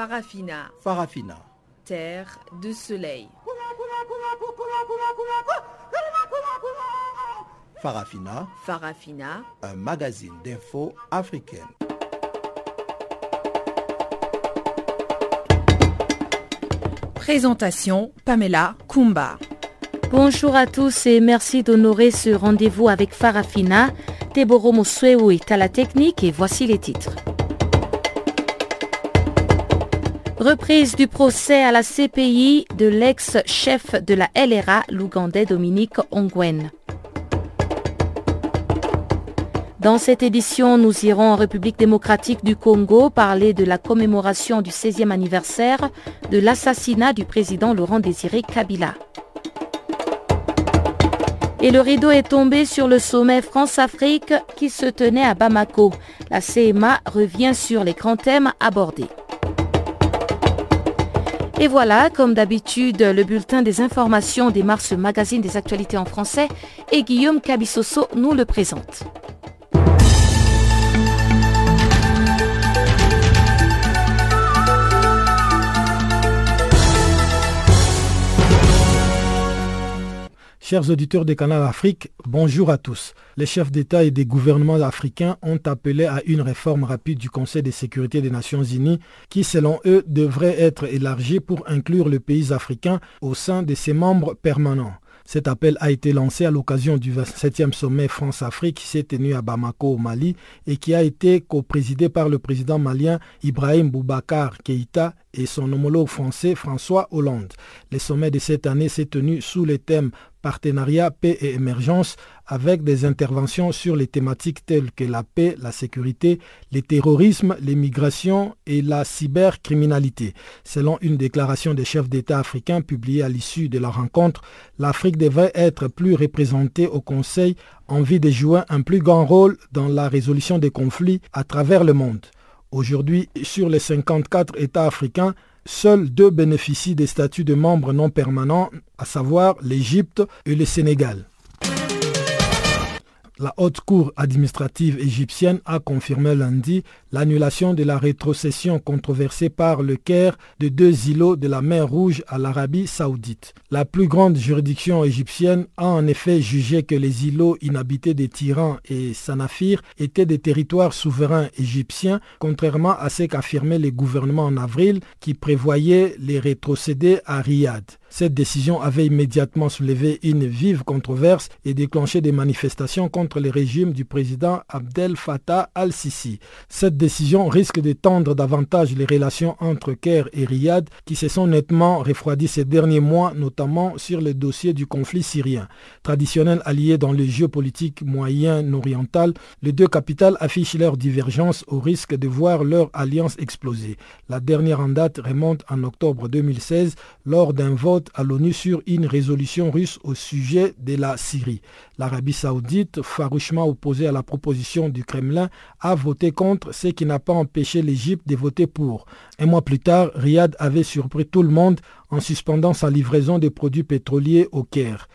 Farafina. Farafina. Terre de soleil. Farafina. Farafina. Un magazine d'infos africaine. Présentation Pamela Kumba. Bonjour à tous et merci d'honorer ce rendez-vous avec Farafina. Teboro Mosweu est à la technique et voici les titres. Reprise du procès à la CPI de l'ex-chef de la LRA, l'Ougandais Dominique Ongwen. Dans cette édition, nous irons en République démocratique du Congo parler de la commémoration du 16e anniversaire de l'assassinat du président Laurent Désiré Kabila. Et le rideau est tombé sur le sommet France-Afrique qui se tenait à Bamako. La CMA revient sur les grands thèmes abordés. Et voilà, comme d'habitude, le bulletin des informations des Mars Magazine des actualités en français et Guillaume Cabissoso nous le présente. Chers auditeurs des Canal Afrique, bonjour à tous. Les chefs d'État et des gouvernements africains ont appelé à une réforme rapide du Conseil de sécurité des Nations Unies qui, selon eux, devrait être élargie pour inclure le pays africain au sein de ses membres permanents. Cet appel a été lancé à l'occasion du 27e sommet France-Afrique qui s'est tenu à Bamako au Mali et qui a été co-présidé par le président malien Ibrahim Boubacar Keïta et son homologue français François Hollande. Le sommet de cette année s'est tenu sous le thème partenariat, paix et émergence avec des interventions sur les thématiques telles que la paix, la sécurité, le terrorisme, l'immigration et la cybercriminalité. Selon une déclaration des chefs d'État africains publiée à l'issue de la rencontre, l'Afrique devrait être plus représentée au Conseil en vue de jouer un plus grand rôle dans la résolution des conflits à travers le monde. Aujourd'hui, sur les 54 États africains, seuls deux bénéficient des statuts de membres non permanents, à savoir l'Égypte et le Sénégal. La haute cour administrative égyptienne a confirmé lundi l'annulation de la rétrocession controversée par le Caire de deux îlots de la mer Rouge à l'Arabie saoudite. La plus grande juridiction égyptienne a en effet jugé que les îlots inhabités des tyrans et Sanafir étaient des territoires souverains égyptiens, contrairement à ce qu'affirmait le gouvernement en avril qui prévoyait les rétrocéder à Riyad. Cette décision avait immédiatement soulevé une vive controverse et déclenché des manifestations contre le régime du président Abdel Fattah al-Sisi. Cette décision risque de tendre davantage les relations entre Caire et Riyad qui se sont nettement refroidies ces derniers mois, notamment sur le dossier du conflit syrien. Traditionnel allié dans le géopolitique moyen-oriental, les deux capitales affichent leur divergence au risque de voir leur alliance exploser. La dernière en date remonte en octobre 2016 lors d'un vote à l'ONU sur une résolution russe au sujet de la Syrie. L'Arabie saoudite, farouchement opposée à la proposition du Kremlin, a voté contre, ce qui n'a pas empêché l'Égypte de voter pour. Un mois plus tard, Riyad avait surpris tout le monde en suspendant sa livraison de produits pétroliers au Caire.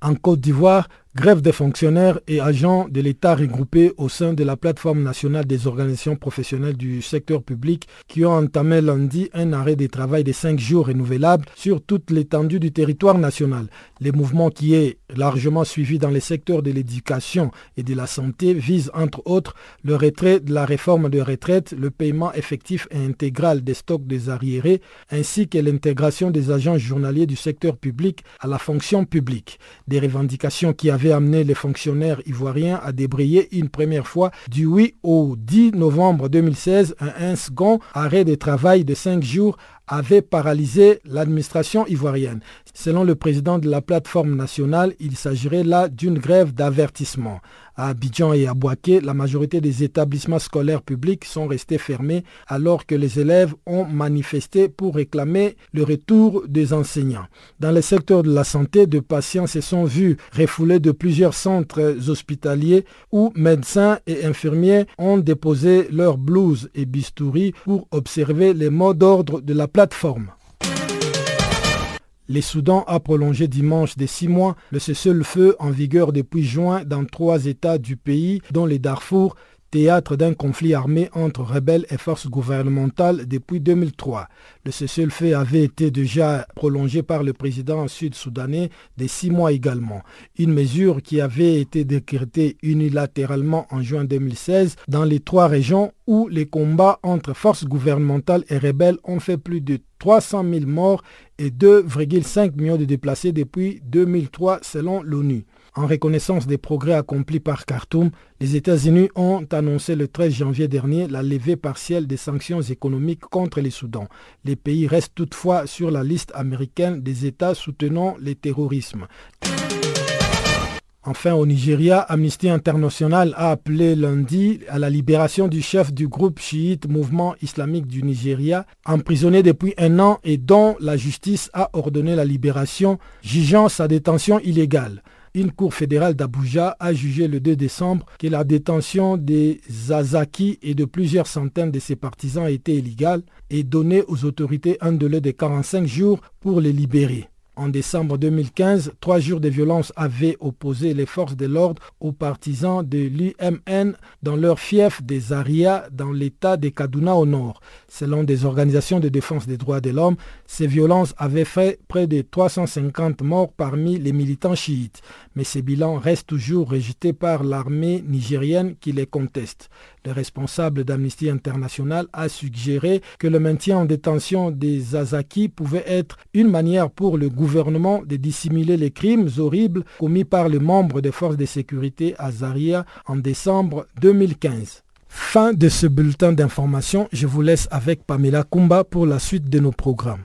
En Côte d'Ivoire, Grève des fonctionnaires et agents de l'État regroupés au sein de la plateforme nationale des organisations professionnelles du secteur public qui ont entamé lundi un arrêt de travail de cinq jours renouvelable sur toute l'étendue du territoire national. Le mouvement qui est largement suivi dans les secteurs de l'éducation et de la santé vise entre autres le retrait de la réforme de retraite, le paiement effectif et intégral des stocks des arriérés ainsi que l'intégration des agents journaliers du secteur public à la fonction publique. Des revendications qui avaient avait amené les fonctionnaires ivoiriens à débrayer une première fois du 8 au 10 novembre 2016 un, second arrêt de travail de 5 jours avait paralysé l'administration ivoirienne. Selon le président de la plateforme nationale, il s'agirait là d'une grève d'avertissement. À Abidjan et à Boaké, la majorité des établissements scolaires publics sont restés fermés alors que les élèves ont manifesté pour réclamer le retour des enseignants. Dans le secteur de la santé, de patients se sont vus refoulés de plusieurs centres hospitaliers où médecins et infirmiers ont déposé leurs blouses et bistouris pour observer les mots d'ordre de la plateforme. Les Soudan a prolongé dimanche de six mois le cessez-le-feu en vigueur depuis juin dans trois États du pays, dont les Darfour, théâtre d'un conflit armé entre rebelles et forces gouvernementales depuis 2003. Le cessez-le-feu avait été déjà prolongé par le président sud-soudanais de six mois également. Une mesure qui avait été décrétée unilatéralement en juin 2016 dans les trois régions où les combats entre forces gouvernementales et rebelles ont fait plus de 300 000 morts et 2,5 millions de déplacés depuis 2003 selon l'ONU. En reconnaissance des progrès accomplis par Khartoum, les États-Unis ont annoncé le 13 janvier dernier la levée partielle des sanctions économiques contre les Soudans. Les pays restent toutefois sur la liste américaine des États soutenant le terrorisme. Enfin, au Nigeria, Amnesty International a appelé lundi à la libération du chef du groupe chiite Mouvement islamique du Nigeria, emprisonné depuis un an et dont la justice a ordonné la libération, jugeant sa détention illégale. Une cour fédérale d'Abuja a jugé le 2 décembre que la détention des Zazaki et de plusieurs centaines de ses partisans était illégale et donné aux autorités un délai de 45 jours pour les libérer. En décembre 2015, trois jours de violence avaient opposé les forces de l'ordre aux partisans de l'UMN dans leur fief des Zaria dans l'état de Kaduna au nord. Selon des organisations de défense des droits de l'homme, ces violences avaient fait près de 350 morts parmi les militants chiites. Mais ces bilans restent toujours rejetés par l'armée nigérienne qui les conteste. Le responsable d'Amnesty International a suggéré que le maintien en détention des Azaki pouvait être une manière pour le gouvernement de dissimuler les crimes horribles commis par les membres des forces de sécurité Azaria en décembre 2015. Fin de ce bulletin d'information. Je vous laisse avec Pamela Kumba pour la suite de nos programmes.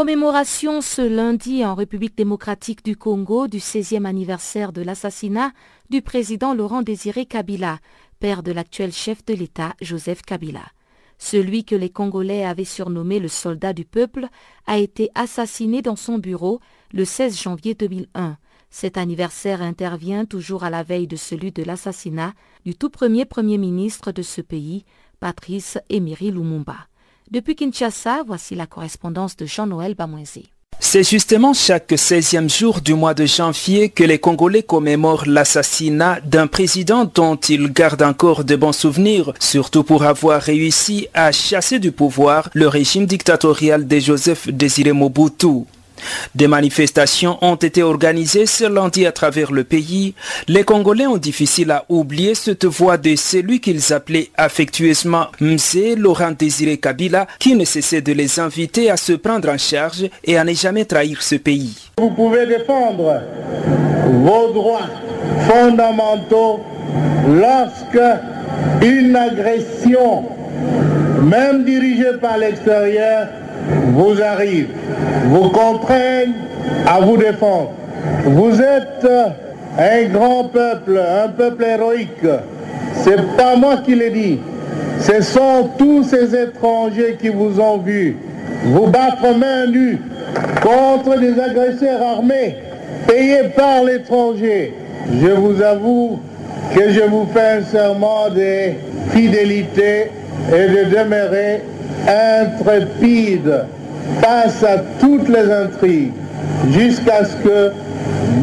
Commémoration ce lundi en République démocratique du Congo du 16e anniversaire de l'assassinat du président Laurent Désiré Kabila, père de l'actuel chef de l'État Joseph Kabila. Celui que les Congolais avaient surnommé le soldat du peuple a été assassiné dans son bureau le 16 janvier 2001. Cet anniversaire intervient toujours à la veille de celui de l'assassinat du tout premier Premier ministre de ce pays, Patrice Emery Lumumba. Depuis Kinshasa, voici la correspondance de Jean-Noël Bamouézi. C'est justement chaque 16e jour du mois de janvier que les Congolais commémorent l'assassinat d'un président dont ils gardent encore de bons souvenirs, surtout pour avoir réussi à chasser du pouvoir le régime dictatorial de Joseph Désiré Mobutu. Des manifestations ont été organisées ce lundi à travers le pays. Les Congolais ont difficile à oublier cette voix de celui qu'ils appelaient affectueusement Mzé Laurent Désiré Kabila qui ne cessait de les inviter à se prendre en charge et à ne jamais trahir ce pays. Vous pouvez défendre vos droits fondamentaux lorsque une agression, même dirigée par l'extérieur, vous arrive, vous contraignent à vous défendre. Vous êtes un grand peuple, un peuple héroïque. C'est pas moi qui l'ai dit. Ce sont tous ces étrangers qui vous ont vu vous battre main nue contre des agresseurs armés payés par l'étranger. Je vous avoue que je vous fais un serment de fidélité et de demeurer intrépide face à toutes les intrigues jusqu'à ce que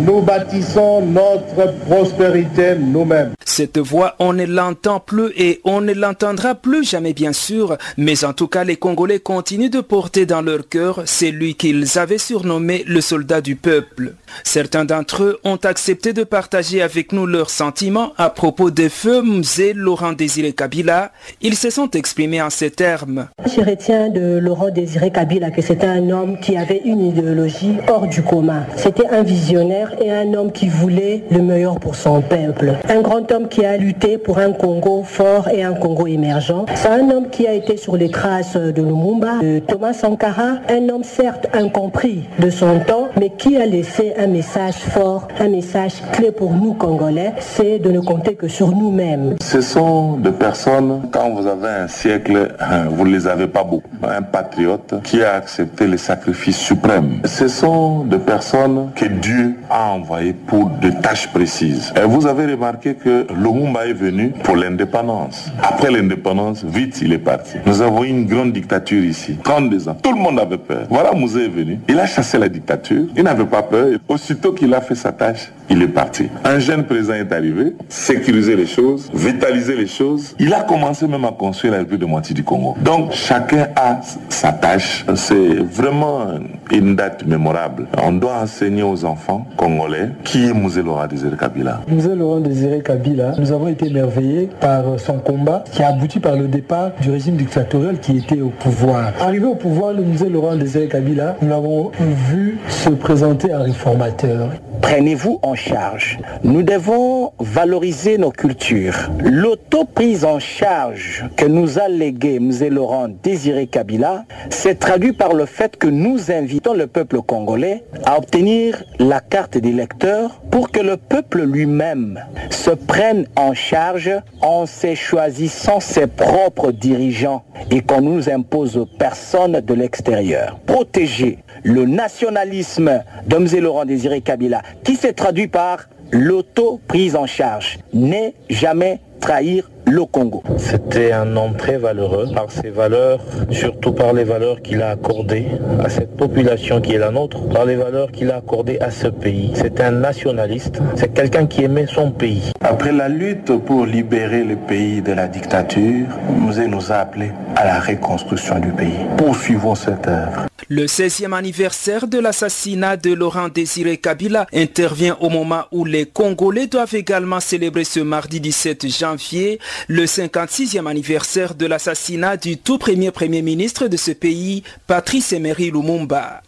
nous bâtissons notre prospérité nous-mêmes. Cette voix, on ne l'entend plus et on ne l'entendra plus jamais bien sûr, mais en tout cas les Congolais continuent de porter dans leur cœur celui qu'ils avaient surnommé le soldat du peuple. Certains d'entre eux ont accepté de partager avec nous leurs sentiments à propos des feux Mzé Laurent Désiré Kabila. Ils se sont exprimés en ces termes. Je retiens de Laurent Désiré Kabila que c'était un homme qui avait une idéologie hors du commun. C'était un visionnaire et un homme qui voulait le meilleur pour son peuple. Un grand homme qui a lutté pour un Congo fort et un Congo émergent. C'est un homme qui a été sur les traces de Lumumba, de Thomas Sankara, un homme certes incompris de son temps, mais qui a laissé un message fort, un message clé pour nous Congolais, c'est de ne compter que sur nous-mêmes. Ce sont des personnes, quand vous avez un siècle, hein, vous ne les avez pas beaucoup. Un patriote qui a accepté les sacrifices suprêmes. Ce sont des personnes que Dieu a envoyées pour des tâches précises. Et vous avez remarqué que Lumumba est venu pour l'indépendance. Après l'indépendance, vite il est parti. Nous avons une grande dictature ici. 32 ans. Tout le monde avait peur. Voilà Mouzé est venu. Il a chassé la dictature. Il n'avait pas peur. Aussitôt qu'il a fait sa tâche, il est parti. Un jeune président est arrivé, sécuriser les choses, vitaliser les choses. Il a commencé même à construire la République de moitié du Congo. Donc chacun a sa tâche. C'est vraiment une date mémorable. On doit enseigner aux enfants congolais qui est Mouzé Laurent Désiré Kabila. Mouzé Laurent Désiré Kabila, nous avons été émerveillés par son combat qui a abouti par le départ du régime dictatorial qui était au pouvoir. Arrivé au pouvoir, le Mouzé Laurent Désiré Kabila, nous l'avons vu se présenter un réformateur. Prenez-vous en charge. Nous devons valoriser nos cultures. L'auto-prise en charge que nous a légué Mzé Laurent Désiré Kabila s'est traduit par le fait que nous invitons le peuple congolais à obtenir la carte d'électeur pour que le peuple lui-même se prenne en charge en se choisissant ses propres dirigeants et qu'on nous impose personne de l'extérieur. Protéger le nationalisme de Mzé Laurent Désiré Kabila qui s'est traduit par l'auto-prise en charge. N'est jamais trahir le Congo. C'était un homme très valeureux par ses valeurs, surtout par les valeurs qu'il a accordées à cette population qui est la nôtre, par les valeurs qu'il a accordées à ce pays. C'est un nationaliste, c'est quelqu'un qui aimait son pays. Après la lutte pour libérer le pays de la dictature, Mzé nous a appelés à la reconstruction du pays. Poursuivons cette œuvre. Le 16e anniversaire de l'assassinat de Laurent Désiré Kabila intervient au moment où les Congolais doivent également célébrer ce mardi 17 janvier le 56e anniversaire de l'assassinat du tout premier Premier ministre de ce pays, Patrice Emery Lumumba.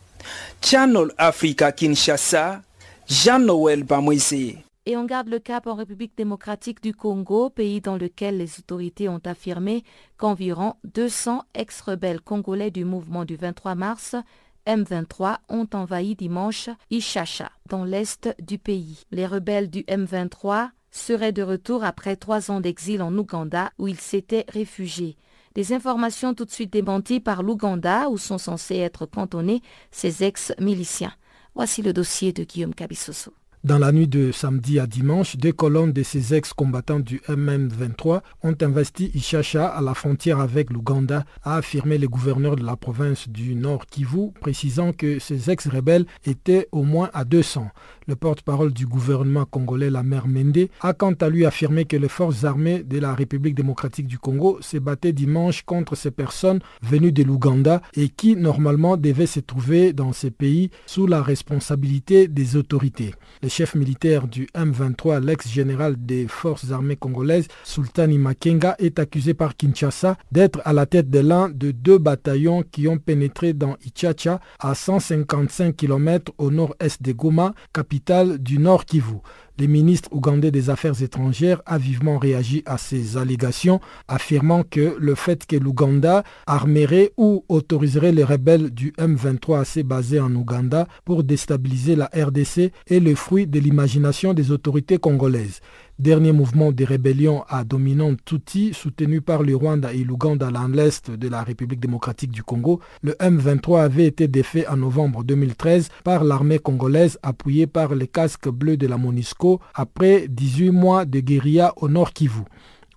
Channel Africa Kinshasa, Jean-Noël Bamouizé. Et on garde le cap en République démocratique du Congo, pays dans lequel les autorités ont affirmé qu'environ 200 ex-rebelles congolais du mouvement du 23 mars M23 ont envahi dimanche Ishasha, dans l'est du pays. Les rebelles du M23 seraient de retour après trois ans d'exil en Ouganda où ils s'étaient réfugiés. Des informations tout de suite démenties par l'Ouganda où sont censés être cantonnés ces ex-miliciens. Voici le dossier de Guillaume Cabissoso. Dans la nuit de samedi à dimanche, deux colonnes de ces ex-combattants du MM23 ont investi Ishasha à la frontière avec l'Ouganda, a affirmé le gouverneur de la province du Nord Kivu, précisant que ces ex-rebelles étaient au moins à 200. Le porte-parole du gouvernement congolais, la mère Mende, a quant à lui affirmé que les forces armées de la République démocratique du Congo se battaient dimanche contre ces personnes venues de l'Ouganda et qui normalement devaient se trouver dans ces pays sous la responsabilité des autorités. Le chef militaire du M23, l'ex-général des forces armées congolaises, Sultani Makenga, est accusé par Kinshasa d'être à la tête de l'un de deux bataillons qui ont pénétré dans Ichacha, à 155 km au nord-est de Goma, capitale du Nord Kivu. Le ministre ougandais des Affaires étrangères a vivement réagi à ces allégations, affirmant que le fait que l'Ouganda armerait ou autoriserait les rebelles du M23 à se baser en Ouganda pour déstabiliser la RDC est le fruit de l'imagination des autorités congolaises. Dernier mouvement de rébellion à dominante Tutsi, soutenu par le Rwanda et l'Ouganda dans l'est de la République démocratique du Congo, le M23 avait été défait en novembre 2013 par l'armée congolaise appuyée par les casques bleus de la MONUSCO après 18 mois de guérilla au nord Kivu.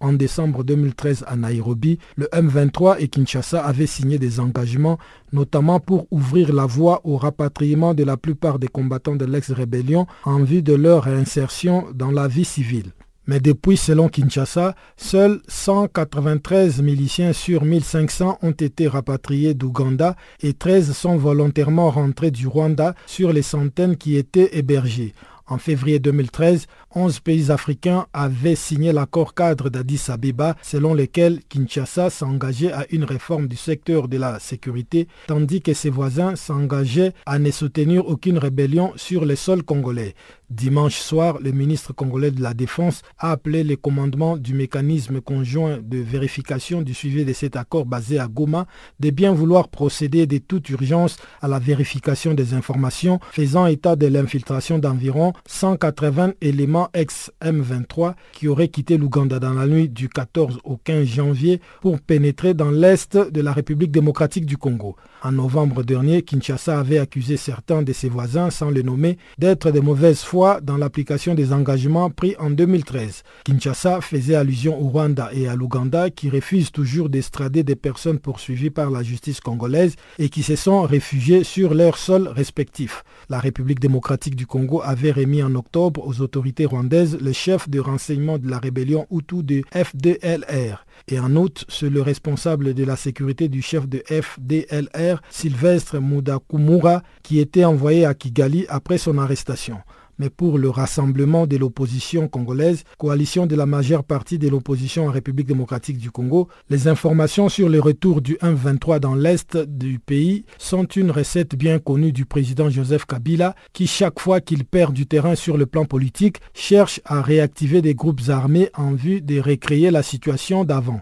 En décembre 2013 à Nairobi, le M23 et Kinshasa avaient signé des engagements, notamment pour ouvrir la voie au rapatriement de la plupart des combattants de l'ex-rébellion en vue de leur réinsertion dans la vie civile. Mais depuis, selon Kinshasa, seuls 193 miliciens sur 1500 ont été rapatriés d'Ouganda et 13 sont volontairement rentrés du Rwanda sur les centaines qui étaient hébergés. En février 2013, 11 pays africains avaient signé l'accord cadre d'Addis Abeba selon lequel Kinshasa s'engageait à une réforme du secteur de la sécurité, tandis que ses voisins s'engageaient à ne soutenir aucune rébellion sur le sol congolais. Dimanche soir, le ministre congolais de la Défense a appelé le commandement du mécanisme conjoint de vérification du suivi de cet accord basé à Goma de bien vouloir procéder de toute urgence à la vérification des informations faisant état de l'infiltration d'environ 180 éléments ex-M23 qui auraient quitté l'Ouganda dans la nuit du 14 au 15 janvier pour pénétrer dans l'est de la République démocratique du Congo. En novembre dernier, Kinshasa avait accusé certains de ses voisins, sans les nommer, d'être de mauvaise foi dans l'application des engagements pris en 2013. Kinshasa faisait allusion au Rwanda et à l'Ouganda qui refusent toujours d'estrader des personnes poursuivies par la justice congolaise et qui se sont réfugiées sur leur sol respectif. La République démocratique du Congo avait remis en octobre aux autorités rwandaises le chef de renseignement de la rébellion Hutu de FDLR. Et en août, c'est le responsable de la sécurité du chef de FDLR, Sylvestre Mudakumura, qui était envoyé à Kigali après son arrestation mais pour le rassemblement de l'opposition congolaise, coalition de la majeure partie de l'opposition en République démocratique du Congo, les informations sur le retour du 1-23 dans l'est du pays sont une recette bien connue du président Joseph Kabila qui, chaque fois qu'il perd du terrain sur le plan politique, cherche à réactiver des groupes armés en vue de recréer la situation d'avant.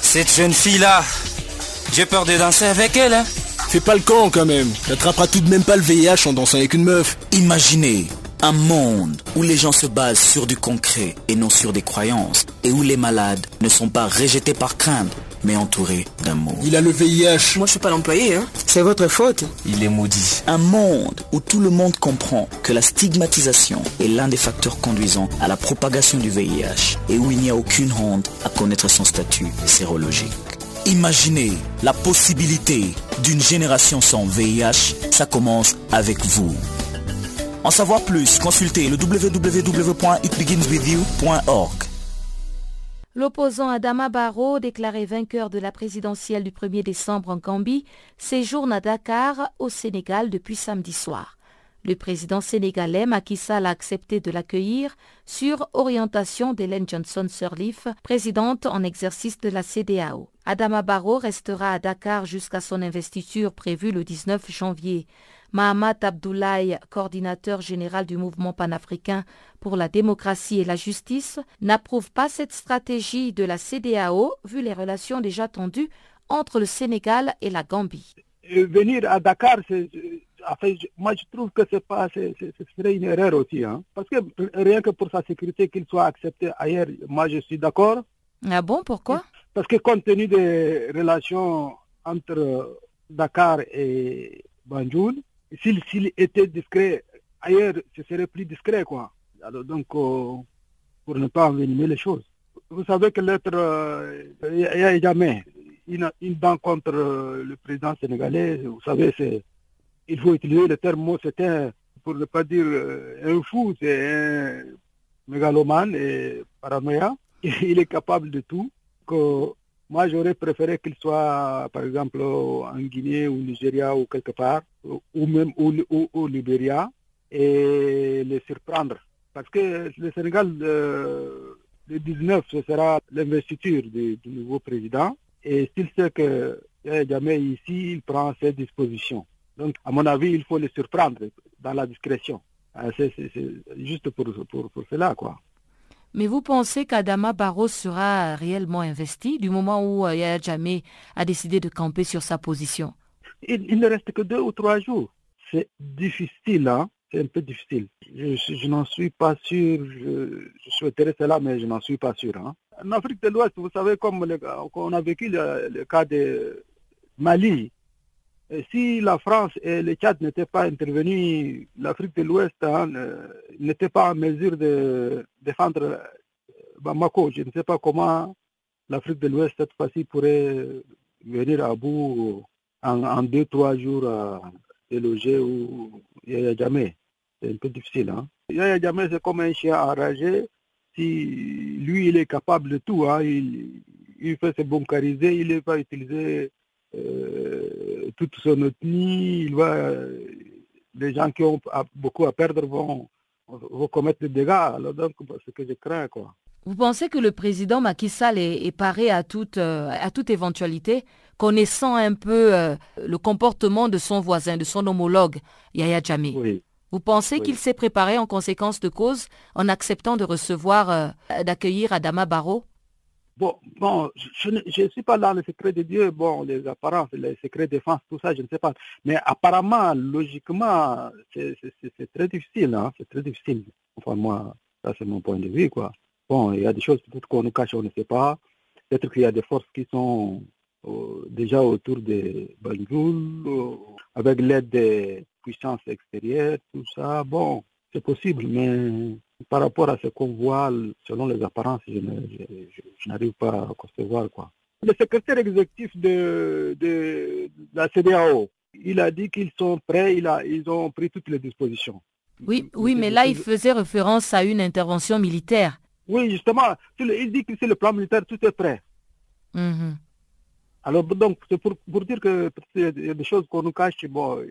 Cette jeune fille-là, j'ai peur de danser avec elle. Hein Fais pas le camp quand même. T'attraperas tout de même pas le VIH en dansant avec une meuf. Imaginez un monde où les gens se basent sur du concret et non sur des croyances et où les malades ne sont pas rejetés par crainte mais entourés d'amour. Il a le VIH. Moi je suis pas l'employé, hein. C'est votre faute. Il est maudit. Un monde où tout le monde comprend que la stigmatisation est l'un des facteurs conduisant à la propagation du VIH et où il n'y a aucune honte à connaître son statut sérologique. Imaginez la possibilité d'une génération sans VIH, ça commence avec vous. En savoir plus, consultez le www.itbeginswithyou.org. L'opposant Adama Barrow, déclaré vainqueur de la présidentielle du 1er décembre en Gambie, séjourne à Dakar, au Sénégal, depuis samedi soir. Le président sénégalais Macky Sall a accepté de l'accueillir sur orientation d'Hélène Johnson Sirleaf, présidente en exercice de la CDAO. Adama Barrow restera à Dakar jusqu'à son investiture prévue le 19 janvier. Mahamat Abdoulaye, coordinateur général du mouvement panafricain pour la démocratie et la justice, n'approuve pas cette stratégie de la CDAO vu les relations déjà tendues entre le Sénégal et la Gambie. Venir à Dakar, c'est moi, je trouve que c'est pas, ce serait une erreur aussi, hein. parce que rien que pour sa sécurité, qu'il soit accepté ailleurs, moi, je suis d'accord. Ah bon, pourquoi? Parce que compte tenu des relations entre Dakar et Banjul, s'il était discret ailleurs, ce serait plus discret, quoi. Alors donc, euh, pour ne pas envenimer les choses. Vous savez que l'être, il n'y a jamais une, une dent contre le président sénégalais, vous savez, c'est il faut utiliser le terme c'est un, pour ne pas dire un fou, c'est un mégalomane et paranoïa. Il est capable de tout. Que moi, j'aurais préféré qu'il soit, par exemple, en Guinée ou Nigeria ou quelque part, ou même au, au, Libéria, et les surprendre. Parce que le Sénégal, euh, le 19, ce sera l'investiture du, du, nouveau président. Et s'il sait que jamais ici, il prend ses dispositions. Donc, à mon avis, il faut les surprendre dans la discrétion. C'est juste pour, pour, pour, cela, quoi. Mais vous pensez qu'Adama Barros sera réellement investi du moment où euh, Yaya Jamé a décidé de camper sur sa position? Il, il, ne reste que deux ou trois jours. C'est difficile, hein c'est un peu difficile. Je, je n'en suis pas sûr. Je, je, souhaiterais cela, mais je n'en suis pas sûr. Hein. En Afrique de l'Ouest, vous savez, comme le, on a vécu le, le cas de Mali, et si la France et le Tchad n'étaient pas intervenus, l'Afrique de l'Ouest hein, n'était pas en mesure de défendre Bamako. Je ne sais pas comment l'Afrique de l'Ouest, cette fois-ci, pourrait venir à bout en, deux, trois jours à déloger ou Yaya Jamais. C'est un peu difficile. Hein? Yaya Jamais, c'est comme un chien enragé. si lui, il est capable de tout. Hein. Il, il fait se bunkeriser, il va utiliser euh, toute son il va, les gens qui ont beaucoup à perdre vont, vont commettre des dégâts. Alors donc, ce que je crains, quoi. Vous pensez que le président Macky Sall est, paré à toute, euh, à toute éventualité, connaissant un peu euh, le comportement de son voisin, de son homologue, Yaya Jammeh oui. Vous pensez qu'il s'est préparé en conséquence de cause en acceptant de recevoir, d'accueillir Adama Barrow? Bon, bon, je ne suis pas dans le secret de Dieu, bon, les apparences, les secrets de défense, tout ça, je ne sais pas. Mais apparemment, logiquement, c'est très difficile, hein, c'est très difficile. Enfin, moi, ça c'est mon point de vue, quoi. Bon, il y a des choses peut-être qu'on nous cache, on ne sait pas. Peut-être qu'il y a des forces qui sont euh, déjà autour de Banjul, euh, avec l'aide des puissances extérieures, tout ça. Bon, c'est possible, mais par rapport à ce qu'on voit, selon les apparences, je, n'arrive pas à concevoir. Quoi. Le secrétaire exécutif de, de, la CDAO, il a dit qu'ils sont prêts, il a, ils ont pris toutes les dispositions. Oui, oui, mais là, il faisait référence à une intervention militaire. Oui, justement, il dit que c'est le plan militaire, tout est prêt. Mhm. Alors, donc, c'est pour, pour, dire que y a des choses qu'on nous cache, bon,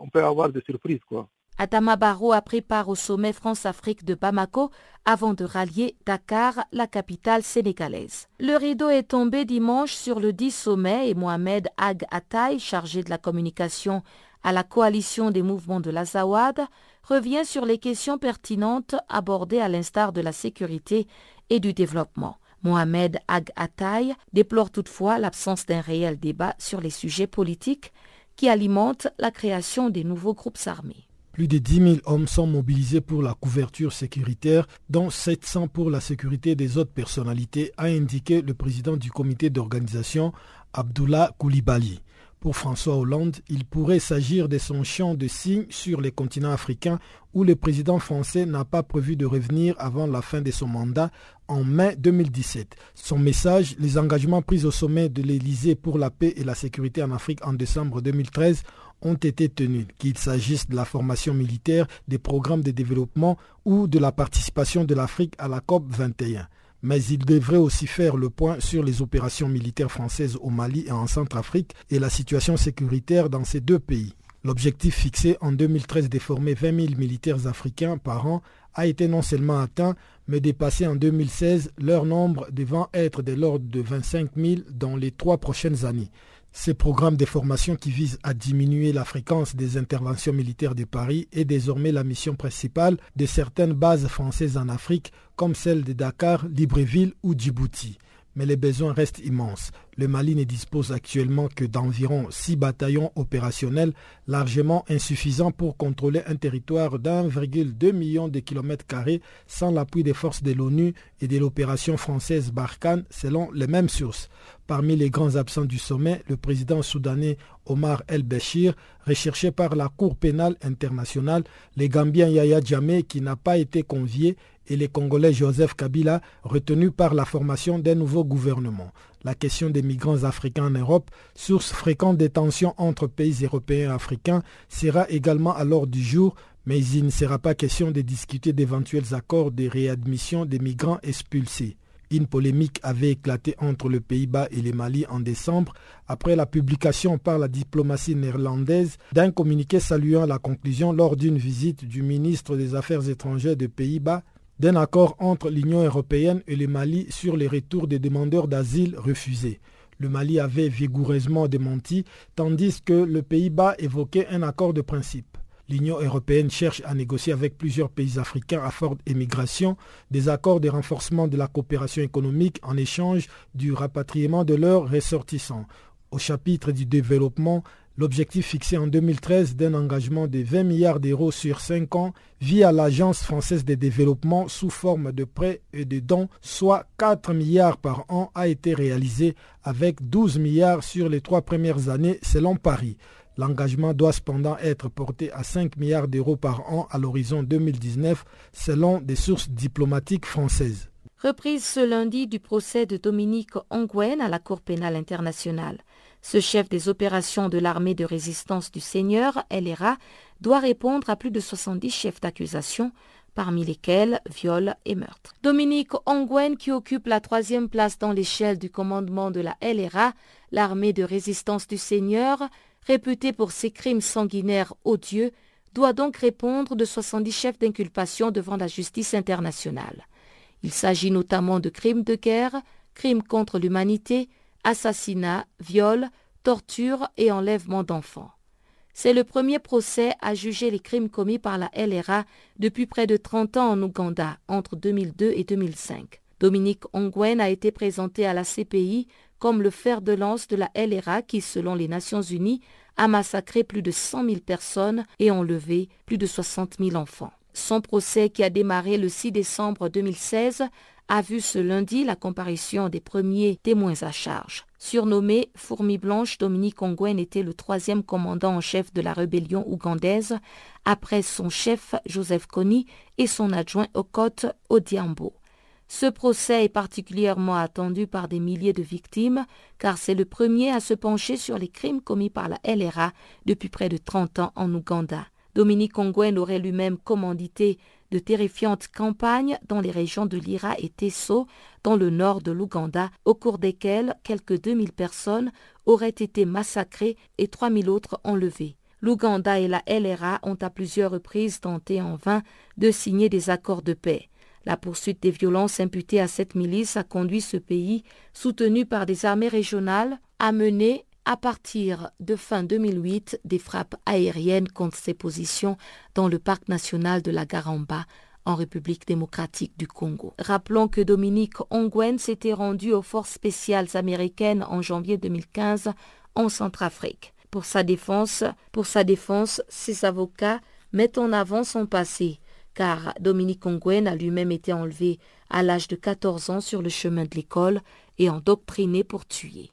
on peut avoir des surprises, quoi. Adama Barrow a pris part au sommet France-Afrique de Bamako avant de rallier Dakar, la capitale sénégalaise. Le rideau est tombé dimanche sur le dit sommet et Mohamed Ag Ataï, chargé de la communication à la coalition des mouvements de l'Azawad, revient sur les questions pertinentes abordées à l'instar de la sécurité et du développement. Mohamed Ag Ataï déplore toutefois l'absence d'un réel débat sur les sujets politiques qui alimentent la création des nouveaux groupes armés. Plus de 10 000 hommes sont mobilisés pour la couverture sécuritaire, dont 700 pour la sécurité des autres personnalités, a indiqué le président du comité d'organisation, Abdullah Koulibaly. Pour François Hollande, il pourrait s'agir de son champ de signes sur les continents africains où le président français n'a pas prévu de revenir avant la fin de son mandat en mai 2017. Son message, les engagements pris au sommet de l'Élysée pour la paix et la sécurité en Afrique en décembre 2013 ont été tenus, qu'il s'agisse de la formation militaire, des programmes de développement ou de la participation de l'Afrique à la COP 21. Mais il devrait aussi faire le point sur les opérations militaires françaises au Mali et en Centrafrique et la situation sécuritaire dans ces deux pays. L'objectif fixé en 2013 de former 20 000 militaires africains par an a été non seulement atteint, mais dépassé en 2016, leur nombre devant être de l'ordre de 25 000 dans les trois prochaines années. Ce programme de formation qui vise à diminuer la fréquence des interventions militaires de Paris est désormais la mission principale de certaines bases françaises en Afrique, comme celle de Dakar, Libreville ou Djibouti mais les besoins restent immenses. Le Mali ne dispose actuellement que d'environ six bataillons opérationnels, largement insuffisants pour contrôler un territoire d'1,2 million de kilomètres carrés sans l'appui des forces de l'ONU et de l'opération française Barkhane, selon les mêmes sources. Parmi les grands absents du sommet, le président soudanais Omar El-Béchir, recherché par la Cour pénale internationale, les Gambiens Yaya Djamé, qui n'a pas été convié, et les Congolais Joseph Kabila, retenu par la formation d'un nouveau gouvernement. La question des migrants africains en Europe, source fréquente des tensions entre pays européens et africains, sera également à l'ordre du jour, mais il ne sera pas question de discuter d'éventuels accords de réadmission des migrants expulsés. Une polémique avait éclaté entre le Pays-Bas et le Mali en décembre après la publication par la diplomatie néerlandaise d'un communiqué saluant la conclusion lors d'une visite du ministre des Affaires étrangères des Pays-Bas d'un accord entre l'Union européenne et le Mali sur les retours des demandeurs d'asile refusés. Le Mali avait vigoureusement démenti, tandis que le Pays-Bas évoquait un accord de principe. L'Union européenne cherche à négocier avec plusieurs pays africains à forte émigration des accords de renforcement de la coopération économique en échange du rapatriement de leurs ressortissants. Au chapitre du développement, l'objectif fixé en 2013 d'un engagement de 20 milliards d'euros sur 5 ans via l'Agence française de développement sous forme de prêts et de dons, soit 4 milliards par an, a été réalisé avec 12 milliards sur les trois premières années selon Paris. L'engagement doit cependant être porté à 5 milliards d'euros par an à l'horizon 2019 selon des sources diplomatiques françaises. Reprise ce lundi du procès de Dominique Ongwen à la Cour pénale internationale. Ce chef des opérations de l'armée de résistance du Seigneur, LRA, doit répondre à plus de 70 chefs d'accusation parmi lesquels viol et meurtre. Dominique Ongwen, qui occupe la troisième place dans l'échelle du commandement de la LRA, l'armée de résistance du Seigneur, réputée pour ses crimes sanguinaires odieux, doit donc répondre de 70 chefs d'inculpation devant la justice internationale. Il s'agit notamment de crimes de guerre, crimes contre l'humanité, assassinat, viol, torture et enlèvement d'enfants. C'est le premier procès à juger les crimes commis par la LRA depuis près de 30 ans en Ouganda, entre 2002 et 2005. Dominique Ongwen a été présenté à la CPI comme le fer de lance de la LRA qui, selon les Nations Unies, a massacré plus de 100 000 personnes et enlevé plus de 60 000 enfants. Son procès, qui a démarré le 6 décembre 2016, a vu ce lundi la comparution des premiers témoins à charge. Surnommé Fourmi Blanche, Dominique Ongwen était le troisième commandant en chef de la rébellion ougandaise, après son chef Joseph Kony et son adjoint Okot Odiambo. Ce procès est particulièrement attendu par des milliers de victimes, car c'est le premier à se pencher sur les crimes commis par la LRA depuis près de 30 ans en Ouganda. Dominique Ongwen aurait lui-même commandité de terrifiantes campagnes dans les régions de Lira et Tesso, dans le nord de l'Ouganda, au cours desquelles quelques 2000 personnes auraient été massacrées et 3000 autres enlevées. L'Ouganda et la LRA ont à plusieurs reprises tenté en vain de signer des accords de paix. La poursuite des violences imputées à cette milice a conduit ce pays, soutenu par des armées régionales, à mener, à partir de fin 2008, des frappes aériennes contre ses positions dans le parc national de la Garamba, en République démocratique du Congo. Rappelons que Dominique Ongwen s'était rendu aux forces spéciales américaines en janvier 2015 en Centrafrique. Pour sa défense, ses avocats mettent en avant son passé car Dominique Ongwen a lui-même été enlevé à l'âge de 14 ans sur le chemin de l'école et endoctriné pour tuer.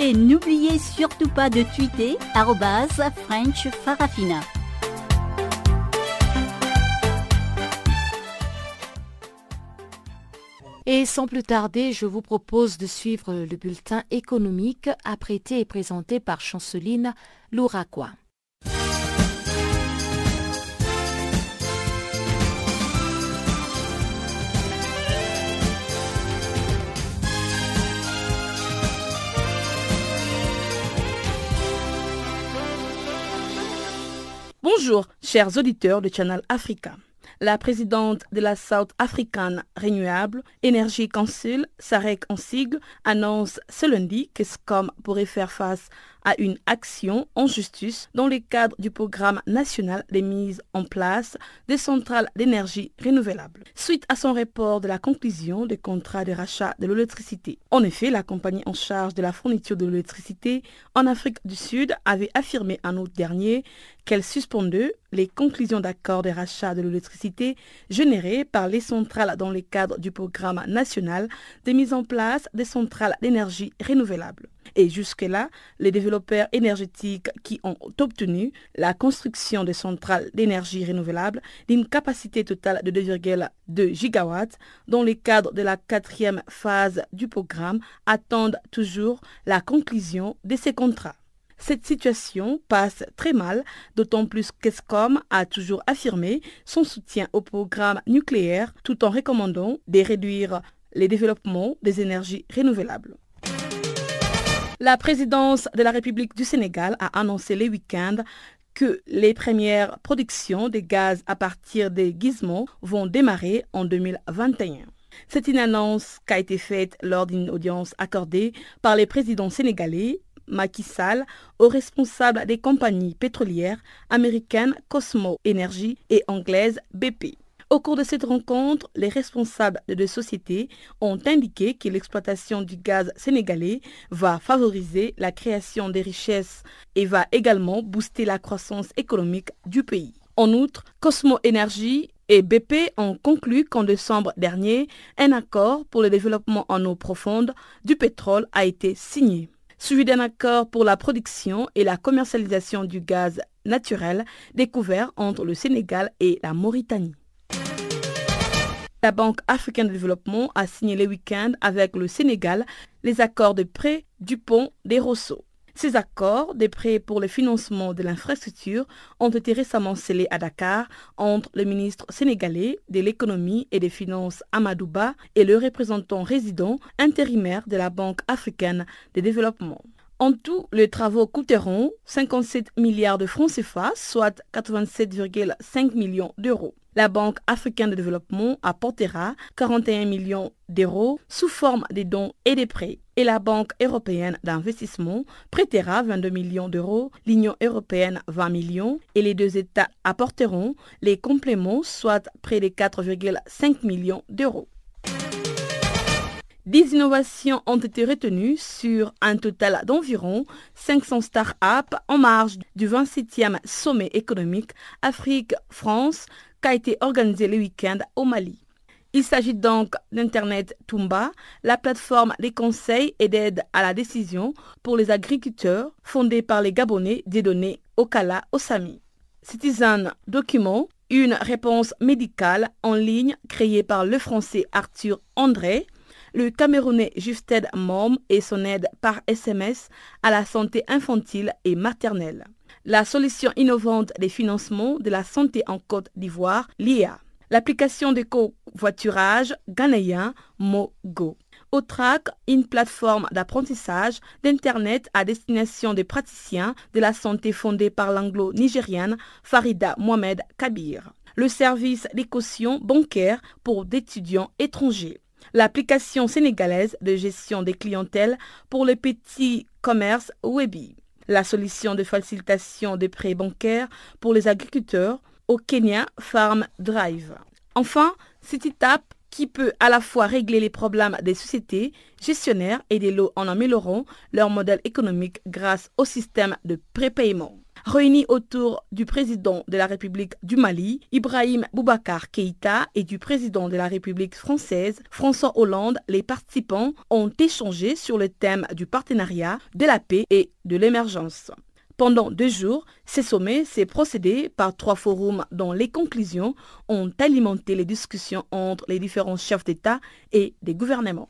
Et n'oubliez surtout pas de tweeter French Farafina. Et sans plus tarder, je vous propose de suivre le bulletin économique apprêté et présenté par Chanceline Louraquois. Bonjour, chers auditeurs de Channel Africa. La présidente de la South African Renewable Energy Council, Sarek Onsig, annonce ce lundi que SCOM pourrait faire face à une action en justice dans le cadre du programme national de mise en place des centrales d'énergie renouvelable, suite à son report de la conclusion des contrats de rachat de l'électricité. En effet, la compagnie en charge de la fourniture de l'électricité en Afrique du Sud avait affirmé en août dernier qu'elle suspendait les conclusions d'accords de rachat de l'électricité générés par les centrales dans le cadre du programme national de mise en place des centrales d'énergie renouvelable. Et jusque-là, les développeurs énergétiques qui ont obtenu la construction de centrales d'énergie renouvelable d'une capacité totale de 2,2 gigawatts dans le cadre de la quatrième phase du programme attendent toujours la conclusion de ces contrats. Cette situation passe très mal, d'autant plus qu'ESCOM a toujours affirmé son soutien au programme nucléaire tout en recommandant de réduire les développements des énergies renouvelables. La présidence de la République du Sénégal a annoncé le week-end que les premières productions de gaz à partir des gizmos vont démarrer en 2021. C'est une annonce qui a été faite lors d'une audience accordée par les présidents sénégalais Macky Sall aux responsables des compagnies pétrolières américaines Cosmo Energy et anglaises BP. Au cours de cette rencontre, les responsables de deux sociétés ont indiqué que l'exploitation du gaz sénégalais va favoriser la création des richesses et va également booster la croissance économique du pays. En outre, Cosmo Energy et BP ont conclu qu'en décembre dernier, un accord pour le développement en eau profonde du pétrole a été signé, suivi d'un accord pour la production et la commercialisation du gaz naturel découvert entre le Sénégal et la Mauritanie. La Banque africaine de développement a signé le week-end avec le Sénégal les accords de prêt du pont des Rousseaux. Ces accords des prêts pour le financement de l'infrastructure ont été récemment scellés à Dakar entre le ministre sénégalais de l'économie et des finances Amadouba et le représentant résident intérimaire de la Banque africaine de développement. En tout, les travaux coûteront 57 milliards de francs CFA, soit 87,5 millions d'euros. La Banque africaine de développement apportera 41 millions d'euros sous forme de dons et de prêts. Et la Banque européenne d'investissement prêtera 22 millions d'euros, l'Union européenne 20 millions et les deux États apporteront les compléments, soit près de 4,5 millions d'euros. 10 innovations ont été retenues sur un total d'environ 500 start-up en marge du 27e sommet économique Afrique-France qui a été organisé le week-end au Mali. Il s'agit donc d'Internet Tumba, la plateforme des conseils et d'aide à la décision pour les agriculteurs fondée par les Gabonais des données Okala Osami. Citizen Document, une réponse médicale en ligne créée par le français Arthur André, le Camerounais Justed Mom et son aide par SMS à la santé infantile et maternelle. La solution innovante des financements de la santé en Côte d'Ivoire, l'IA. L'application de covoiturage ghanéen MoGo. Track, une plateforme d'apprentissage d'Internet à destination des praticiens de la santé fondée par l'anglo-nigérienne Farida Mohamed Kabir. Le service des cautions bancaires pour d'étudiants étrangers l'application sénégalaise de gestion des clientèles pour les petits commerces Webi, la solution de facilitation des prêts bancaires pour les agriculteurs au Kenya Farm Drive. Enfin, CityTap qui peut à la fois régler les problèmes des sociétés gestionnaires et des lots en améliorant leur modèle économique grâce au système de prépaiement réunis autour du président de la République du Mali, Ibrahim Boubacar Keïta, et du président de la République française, François Hollande, les participants ont échangé sur le thème du partenariat, de la paix et de l'émergence. Pendant deux jours, ces sommets s'est procédé par trois forums dont les conclusions ont alimenté les discussions entre les différents chefs d'État et des gouvernements.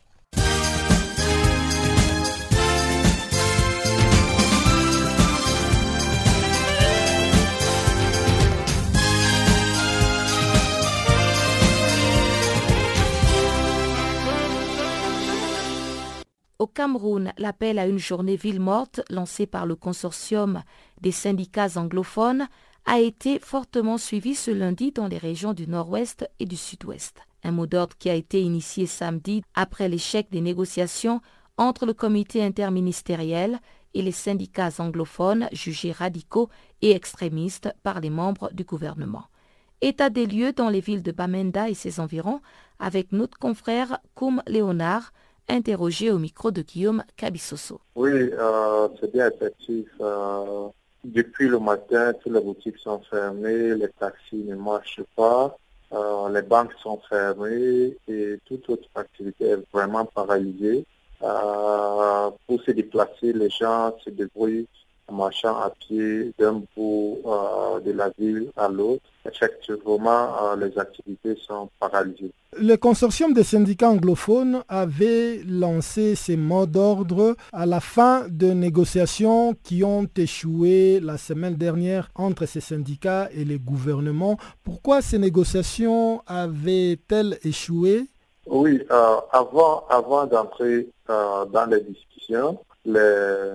Au Cameroun, l'appel à une journée ville morte lancé par le consortium des syndicats anglophones a été fortement suivi ce lundi dans les régions du nord-ouest et du sud-ouest. Un mot d'ordre qui a été initié samedi après l'échec des négociations entre le comité interministériel et les syndicats anglophones jugés radicaux et extrémistes par les membres du gouvernement. État des lieux dans les villes de Bamenda et ses environs avec notre confrère Koum Léonard, interrogé au micro de Guillaume Cabissoso. Oui, euh, c'est bien effectif. Euh, depuis le matin, toutes les boutiques sont fermées, les taxis ne marchent pas, euh, les banques sont fermées et toute autre activité est vraiment paralysée. pour se déplacer, les gens se débrouillent en marchant à pied d'un bout de la ville à l'autre. Effectivement, les activités sont paralysées. Le consortium des syndicats anglophones avait lancé ces mots d'ordre à la fin de négociations qui ont échoué la semaine dernière entre ces syndicats et les gouvernements. Pourquoi ces négociations avaient-elles échoué? Oui, euh, avant, avant d'entrer euh, dans les discussions, les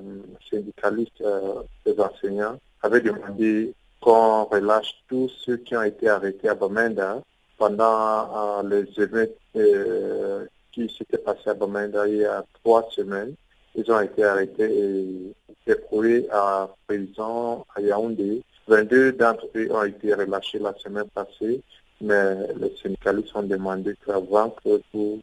syndicalistes euh, des enseignants avaient demandé qu'on relâche tous ceux qui ont été arrêtés à Bamenda pendant euh, les événements euh, qui s'étaient passés à Bamenda il y a trois semaines. Ils ont été arrêtés et déployés à prison à Yaoundé. 22 d'entre eux ont été relâchés la semaine passée, mais les syndicalistes ont demandé qu'avant que tout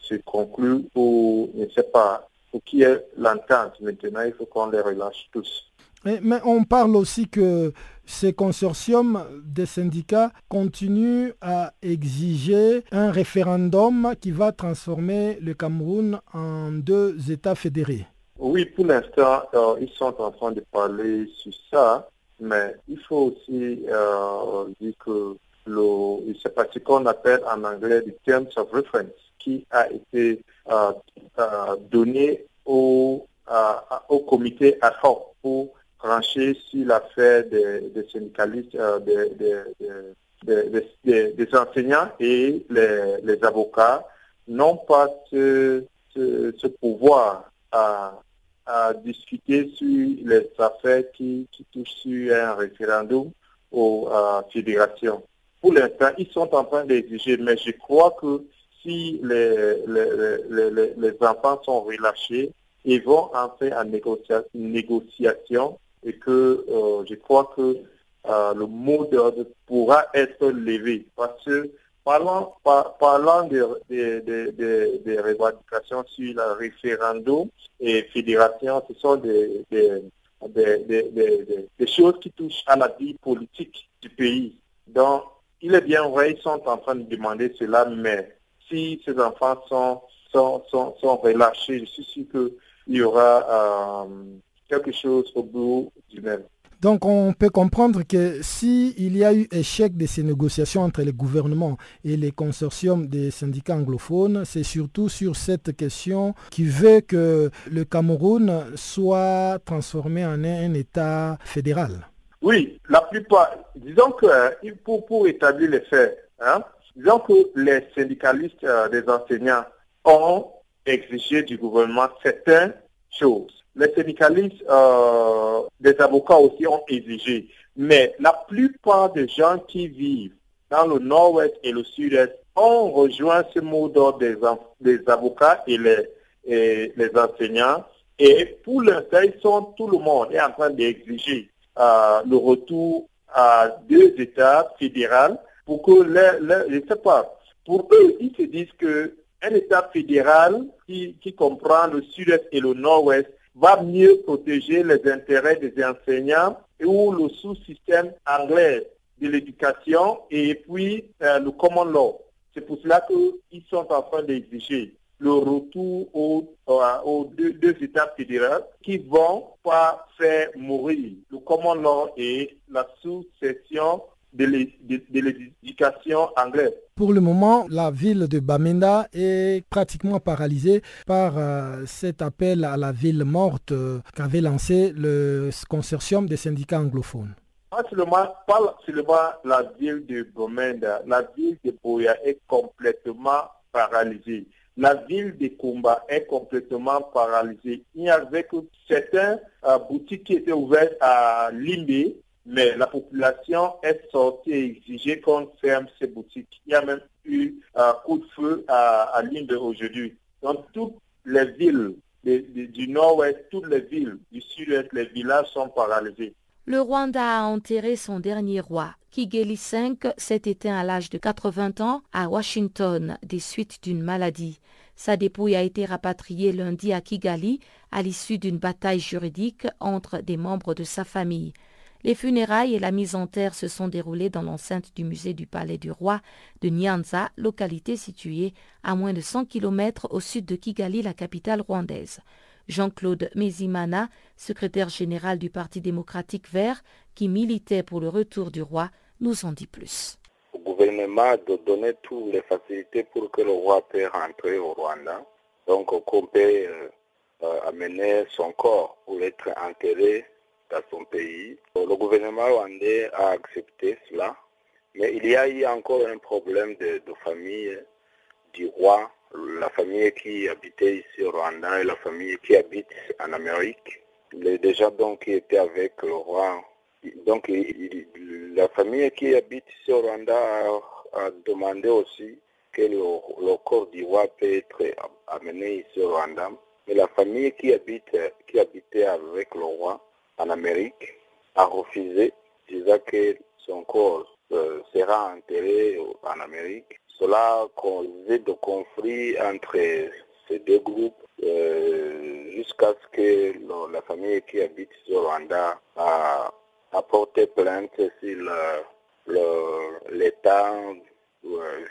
se conclue ou, ne sais pas, pour qu'il y ait l'entente maintenant, il faut qu'on les relâche tous. Mais, mais, on parle aussi que ces consortiums des syndicats continuent à exiger un référendum qui va transformer le Cameroun en deux États fédérés. Oui, pour l'instant, euh, ils sont en train de parler sur ça, mais il faut aussi euh, dire que le, c'est ce qu'on appelle en anglais le terms of reference qui a été donné au, au comité ad hoc pour trancher sur l'affaire des, syndicalistes, euh, des, des, enseignants et les, les avocats n'ont pas ce, pouvoir à, discuter sur les affaires qui, qui touchent sur un référendum aux fédérations. Pour l'instant, ils sont en train d'exiger, mais je crois que si les, les, les, les enfants sont relâchés, ils vont entrer en négocia négociation et que euh, je crois que euh, le mot d'ordre pourra être levé. Parce que parlant, par, parlant des de, de, de, revendications sur le référendum et fédération, ce sont des, des choses qui touchent à la vie politique du pays. Donc, il est bien vrai, ils sont en train de demander cela, mais si ces enfants sont, sont, sont, sont relâchés, je suis sûr qu'il y aura euh, quelque chose au bout du même. Donc on peut comprendre que s'il y a eu échec de ces négociations entre les gouvernements et les consortiums des syndicats anglophones, c'est surtout sur cette question qui veut que le Cameroun soit transformé en un État fédéral. Oui, la plupart, disons que pour, pour établir les faits, hein, disons que les syndicalistes euh, des enseignants ont exigé du gouvernement certaines choses. Les syndicalistes euh, des avocats aussi ont exigé. Mais la plupart des gens qui vivent dans le nord-ouest et le sud-est ont rejoint ce mot d'ordre des, avocats et les, enseignants. Et pour l'instant, ils sont, tout le monde est en train d'exiger euh, le retour à deux États fédéraux pour que, je sais pas, pour eux, ils se disent que un État fédéral qui, comprend le sud-est et le nord-ouest va mieux protéger les intérêts des enseignants ou le sous-système anglais de l'éducation et puis euh, le common law. C'est pour cela qu'ils sont en train d'exiger le retour aux, aux deux, États fédéraux qui vont pas faire mourir le common law et la sous-section de l'éducation anglaise. Pour le moment, la ville de Bamenda est pratiquement paralysée par euh, cet appel à la ville morte euh, qu'avait lancé le consortium des syndicats anglophones. Pas seulement, pas seulement la ville de Bamenda, la ville de Boya est complètement paralysée. La ville de Kumba est complètement paralysée. Il y avait que certaines euh, boutiques qui étaient ouvertes à Limbe, mais la population est sortie et exigé qu'on ferme ces boutiques. Il y a même eu un coup de feu à, à Limbe aujourd'hui. Donc toutes les villes du nord-ouest, toutes les villes du sud-est, les villages sont paralysés. Le Rwanda a enterré son dernier roi. Kigeli V s'est éteint à l'âge de 80 ans à Washington des suites d'une maladie. Sa dépouille a été rapatriée lundi à Kigali à l'issue d'une bataille juridique entre des membres de sa famille. Les funérailles et la mise en terre se sont déroulées dans l'enceinte du musée du Palais du Roi de Nyanza, localité située à moins de 100 km au sud de Kigali, la capitale rwandaise. Jean-Claude Mézimana, secrétaire général du Parti démocratique vert, qui militait pour le retour du roi, nous en dit plus. Au gouvernement de donner toutes les facilités pour que le roi puisse rentrer au Rwanda, donc qu'on peut euh, euh, amener son corps pour être enterré dans son pays. Le gouvernement rwandais a accepté cela, mais il y a eu encore un problème de, famille du roi la famille qui habitait ici au Rwanda et la famille qui habite en Amérique. Les déjà donc qui étaient avec le roi. Donc la famille qui habite ici au Rwanda a, demandé aussi que le, le, corps du roi peut être amené ici au Rwanda. Mais la famille qui habite qui habitait avec le roi en Amérique a refusé, disant que son corps sera enterré en Amérique. Cela causait de conflits entre ces deux groupes jusqu'à ce que la famille qui habite au Rwanda a, a porté plainte sur l'État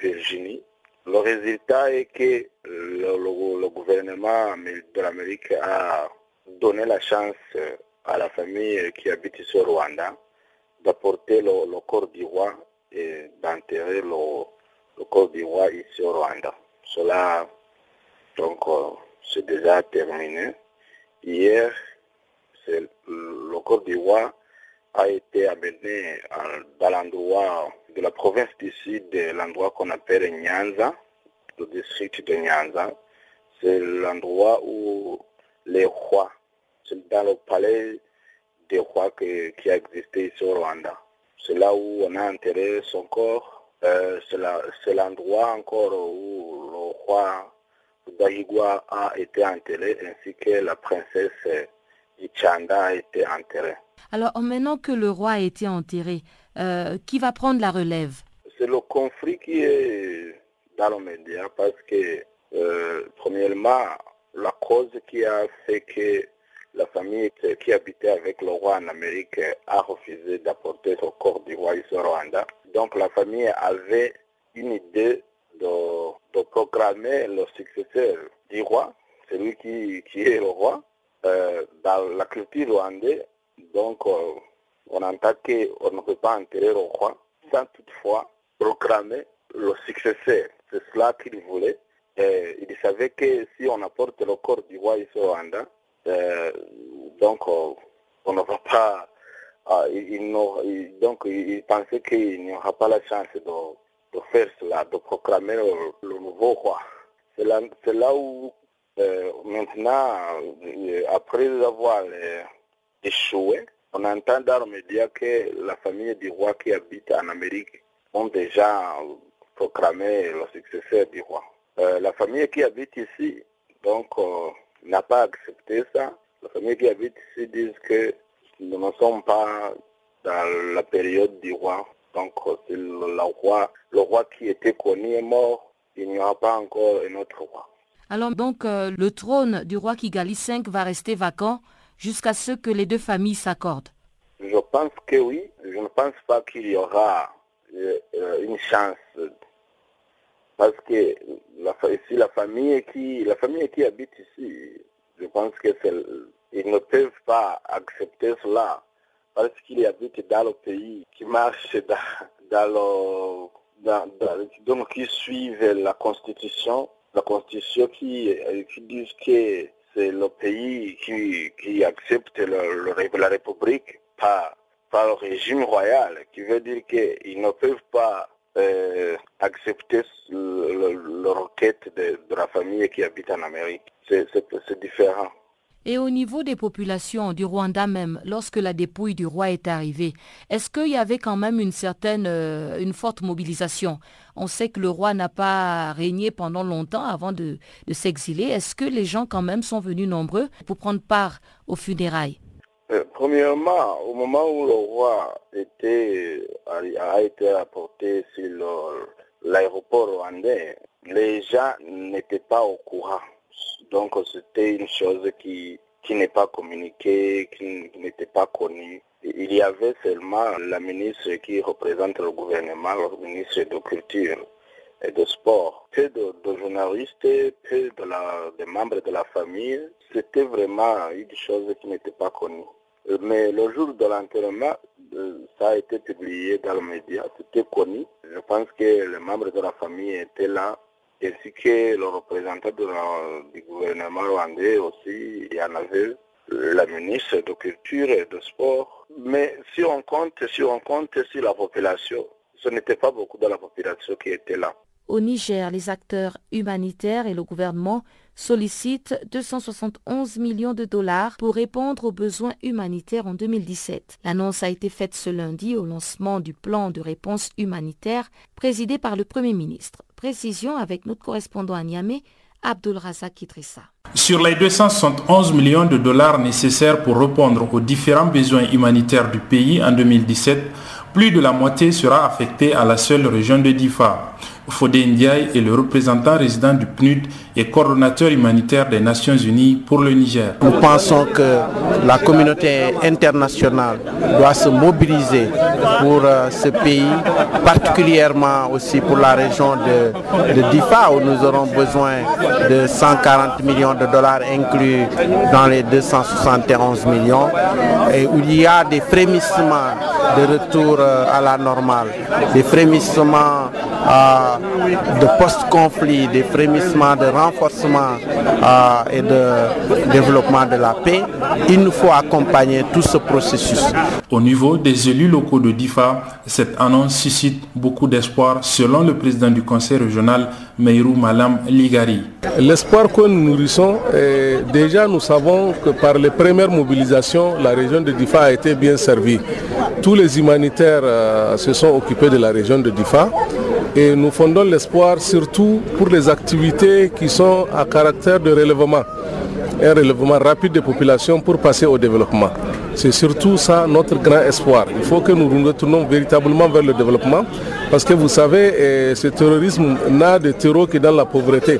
Virginie. Le résultat est que le, gouvernement de l'Amérique a donné la chance à la famille qui habite au Rwanda d'apporter le, corps du roi et d'enterrer le, le, corps du roi ici au Rwanda. Cela, donc, c'est déjà terminé. Hier, le corps du roi a été amené dans l'endroit de la province du sud, l'endroit qu'on appelle Nyanza, le district de Nyanza. C'est l'endroit où les rois, dans le palais des rois que, qui a existé ici au Rwanda. C'est là où on a enterré son corps. Euh, c'est l'endroit encore où le roi Dahigwa a été enterré ainsi que la princesse Ichanda a été enterrée. Alors maintenant que le roi a été enterré, euh, qui va prendre la relève? C'est le conflit qui est dans le média parce que, euh, premièrement, la cause qui a fait que la famille qui habitait avec le roi en Amérique a refusé d'apporter son corps du roi au Rwanda. Donc la famille avait une idée de, de proclamer le successeur du roi, celui qui, qui est le roi, euh, dans la culture rwandaise. Donc euh, on entend qu'on ne peut pas enterrer le roi sans toutefois proclamer le successeur. C'est cela qu'il voulait. Il savait que si on apporte le corps du roi ici Rwanda, donc euh, on ne va pas euh, il, il, donc il pensait qu'il n'y aura pas la chance de, de faire cela, de proclamer le, nouveau roi. C'est là, là, où maintenant, après avoir échoué, on entend dans les médias que la famille du roi qui habite en Amérique ont déjà proclamé le successeur du roi. la famille qui habite ici, donc n'a pas accepté ça. La famille qui habite ici disent que nous ne sommes pas dans la période du roi. Donc c'est le, le, roi, le roi qui était connu est mort. Il n'y aura pas encore un autre roi. Alors donc euh, le trône du roi Kigali V va rester vacant jusqu'à ce que les deux familles s'accordent. Je pense que oui. Je ne pense pas qu'il y aura euh, une chance parce que la, ici, la famille qui la famille qui habite ici, je pense que ils ne peuvent pas accepter cela. Parce qu'ils habitent dans le pays qui marche dans, dans le donc qui suivent la constitution, la constitution qui, qui dit que c'est le pays qui, qui accepte la république par, par le régime royal, qui veut dire qu'ils ne peuvent pas euh, accepter le, requête de, la famille qui habite en Amérique. C'est différent. Et au niveau des populations du Rwanda même, lorsque la dépouille du roi est arrivée, est-ce qu'il y avait quand même une certaine, euh, une forte mobilisation? On sait que le roi n'a pas régné pendant longtemps avant de s'exiler. Est-ce que les gens quand même sont venus nombreux pour prendre part aux funérailles? Euh, Premièrement, au moment où le roi était, a, été apporté sur l'aéroport rwandais, les gens n'étaient pas au courant. Donc c'était une chose qui, qui n'est pas communiquée, qui n'était pas connue. Il y avait seulement la ministre qui représente le gouvernement, le ministre de Culture et de Sport. Peu de, de journalistes, peu de, la, de membres de la famille. C'était vraiment une chose qui n'était pas connue. Mais le jour de l'enterrement, ça a été publié dans les médias, c'était connu. Je pense que les membres de la famille étaient là ainsi que le représentant du gouvernement rwandais aussi, il y en avait la ministre de Culture et de Sport. Mais si on compte, si on compte sur la population, ce n'était pas beaucoup de la population qui était là. Au Niger, les acteurs humanitaires et le gouvernement sollicitent 271 millions de dollars pour répondre aux besoins humanitaires en 2017. L'annonce a été faite ce lundi au lancement du plan de réponse humanitaire présidé par le Premier ministre. Précision avec notre correspondant à Niamey, Abdul Razak Idrissa. Sur les 271 millions de dollars nécessaires pour répondre aux différents besoins humanitaires du pays en 2017, plus de la moitié sera affectée à la seule région de Difa. Fodé Ndiaye est le représentant résident du PNUD et coordonnateur humanitaire des Nations Unies pour le Niger. Nous pensons que la communauté internationale doit se mobiliser pour euh, ce pays, particulièrement aussi pour la région de, de Difa où nous aurons besoin de 140 millions de dollars inclus dans les 271 millions et où il y a des frémissements de retour euh, à la normale, des frémissements de post-conflit, des frémissements de renforcement euh, et de développement de la paix, il nous faut accompagner tout ce processus. Au niveau des élus locaux de DIFA, cette annonce suscite beaucoup d'espoir selon le président du conseil régional, Meirou Malam Ligari. L'espoir que nous nourrissons, déjà nous savons que par les premières mobilisations, la région de Difa a été bien servie. Tous les humanitaires euh, se sont occupés de la région de Difa et nous fondons l'espoir surtout pour les activités qui sont à caractère de relèvement, un relèvement rapide des populations pour passer au développement. C'est surtout ça notre grand espoir. Il faut que nous nous retournons véritablement vers le développement parce que vous savez, eh, ce terrorisme n'a de terreau que dans la pauvreté.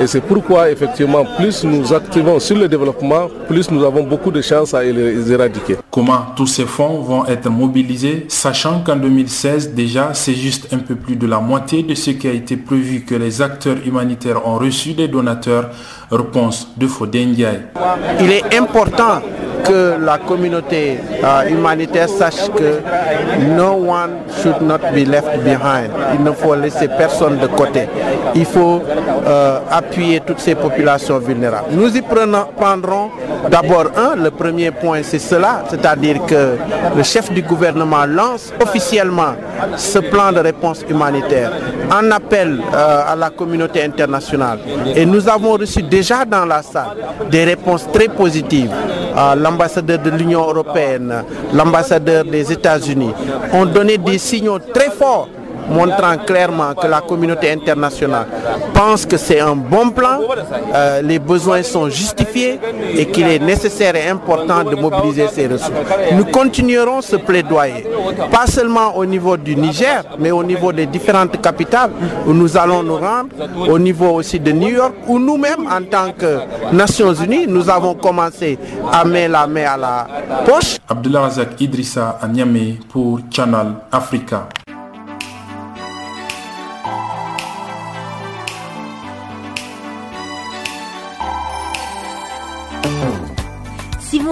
Et c'est pourquoi, effectivement, plus nous activons sur le développement, plus nous avons beaucoup de chances à les éradiquer. Comment tous ces fonds vont être mobilisés, sachant qu'en 2016, déjà, c'est juste un peu plus de la moitié de ce qui a été prévu que les acteurs humanitaires ont reçu des donateurs Réponse de. Il est important que la communauté euh, humanitaire sache que no one should not be left behind. Il ne faut laisser personne de côté. Il faut euh, appuyer toutes ces populations vulnérables. Nous y prendrons d'abord un, le premier point c'est cela, c'est-à-dire que le chef du gouvernement lance officiellement ce plan de réponse humanitaire en appel euh, à la communauté internationale. Et nous avons reçu déjà dans la salle des réponses très positives. Euh, l'ambassadeur de l'Union européenne, l'ambassadeur des États-Unis ont donné des signaux très forts montrant clairement que la communauté internationale pense que c'est un bon plan, euh, les besoins sont justifiés et qu'il est nécessaire et important de mobiliser ces ressources. Nous continuerons ce plaidoyer, pas seulement au niveau du Niger, mais au niveau des différentes capitales où nous allons nous rendre, au niveau aussi de New York, où nous-mêmes, en tant que Nations Unies, nous avons commencé à mettre la main à la poche. Abdullah Razak Idrissa à Niamey pour Channel Africa.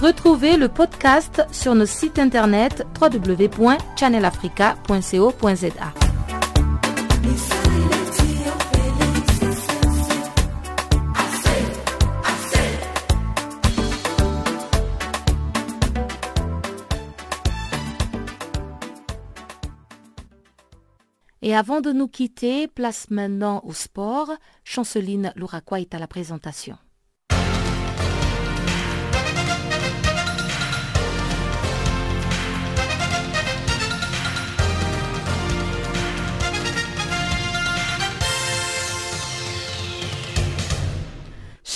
Retrouvez le podcast sur nos sites internet www.channelafrica.co.za. Et avant de nous quitter, place maintenant au sport. Chanceline Louraquois est à la présentation.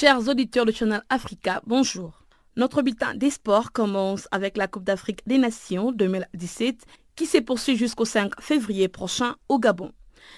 Chers auditeurs de Channel Africa, bonjour. Notre bulletin des sports commence avec la Coupe d'Afrique des Nations 2017 qui se poursuit jusqu'au 5 février prochain au Gabon.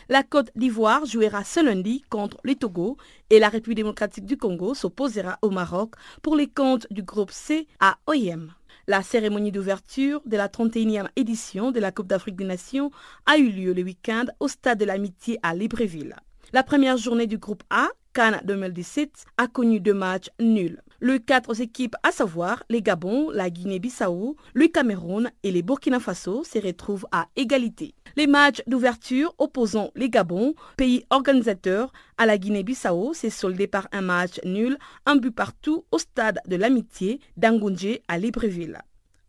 La Côte d'Ivoire jouera ce lundi contre le Togo et la République démocratique du Congo s'opposera au Maroc pour les comptes du groupe C à OIM. La cérémonie d'ouverture de la 31e édition de la Coupe d'Afrique des Nations a eu lieu le week-end au Stade de l'Amitié à Libreville. La première journée du groupe A, Cannes 2017, a connu deux matchs nuls. Les quatre équipes, à savoir les Gabon, la Guinée-Bissau, le Cameroun et les Burkina Faso, se retrouvent à égalité. Les matchs d'ouverture opposant les Gabon, pays organisateur, à la Guinée-Bissau, s'est soldé par un match nul, un but partout au stade de l'amitié d'Angoundje à Libreville.